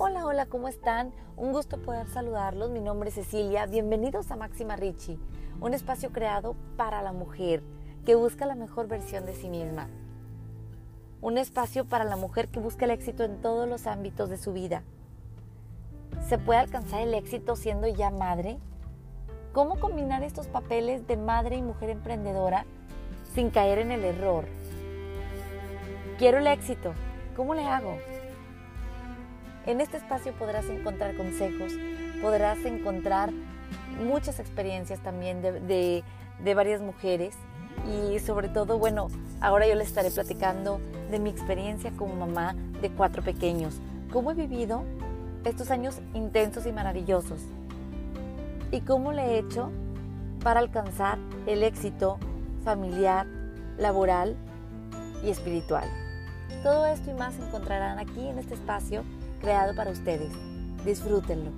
Hola, hola, ¿cómo están? Un gusto poder saludarlos. Mi nombre es Cecilia. Bienvenidos a Máxima Richie, un espacio creado para la mujer que busca la mejor versión de sí misma. Un espacio para la mujer que busca el éxito en todos los ámbitos de su vida. ¿Se puede alcanzar el éxito siendo ya madre? ¿Cómo combinar estos papeles de madre y mujer emprendedora sin caer en el error? Quiero el éxito. ¿Cómo le hago? En este espacio podrás encontrar consejos, podrás encontrar muchas experiencias también de, varias mujeres. Y sobre todo, bueno, ahora yo les estaré platicando de mi experiencia como mamá de cuatro pequeños, cómo he vivido estos años intensos y maravillosos. Y cómo le he hecho para alcanzar el éxito familiar, laboral y espiritual. Todo esto y más encontrarán aquí en este espacio creado para ustedes. Disfrútenlo.